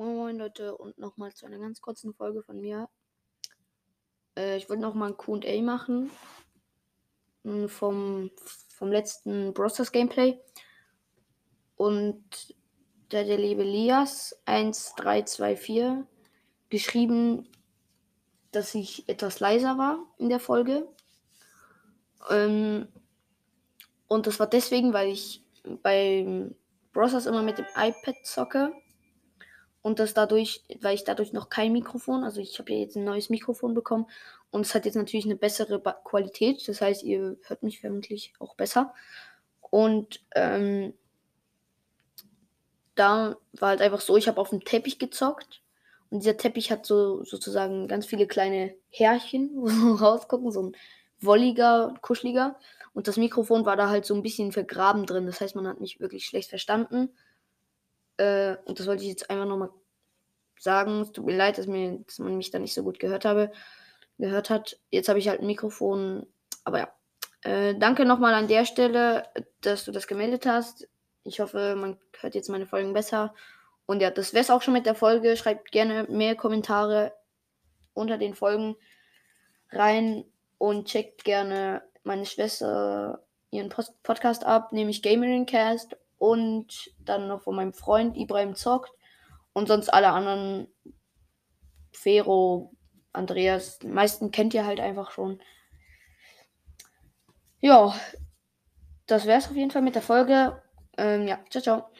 Moin Moin Leute und nochmal zu einer ganz kurzen Folge von mir. Äh, ich wollte nochmal ein QA machen mm, vom, vom letzten Brosters Gameplay. Und der, der liebe Lias 1324 geschrieben, dass ich etwas leiser war in der Folge. Ähm, und das war deswegen, weil ich beim Brosters immer mit dem iPad zocke und das dadurch, weil ich dadurch noch kein Mikrofon, also ich habe ja jetzt ein neues Mikrofon bekommen und es hat jetzt natürlich eine bessere ba Qualität, das heißt, ihr hört mich vermutlich auch besser. Und ähm, da war halt einfach so, ich habe auf dem Teppich gezockt und dieser Teppich hat so sozusagen ganz viele kleine Härchen, wo so rausgucken, so ein wolliger, kuscheliger. Und das Mikrofon war da halt so ein bisschen vergraben drin. Das heißt, man hat mich wirklich schlecht verstanden. Äh, und das wollte ich jetzt einfach nochmal sagen. Es tut mir leid, dass, mir, dass man mich da nicht so gut gehört habe, gehört hat. Jetzt habe ich halt ein Mikrofon. Aber ja. Äh, danke nochmal an der Stelle, dass du das gemeldet hast. Ich hoffe, man hört jetzt meine Folgen besser. Und ja, das wäre es auch schon mit der Folge. Schreibt gerne mehr Kommentare unter den Folgen rein und checkt gerne meine Schwester ihren Post Podcast ab, nämlich Gamering Cast und dann noch von meinem Freund Ibrahim zockt und sonst alle anderen Fero, Andreas, die meisten kennt ihr halt einfach schon. Ja, das wäre es auf jeden Fall mit der Folge. Ähm, ja, ciao, ciao.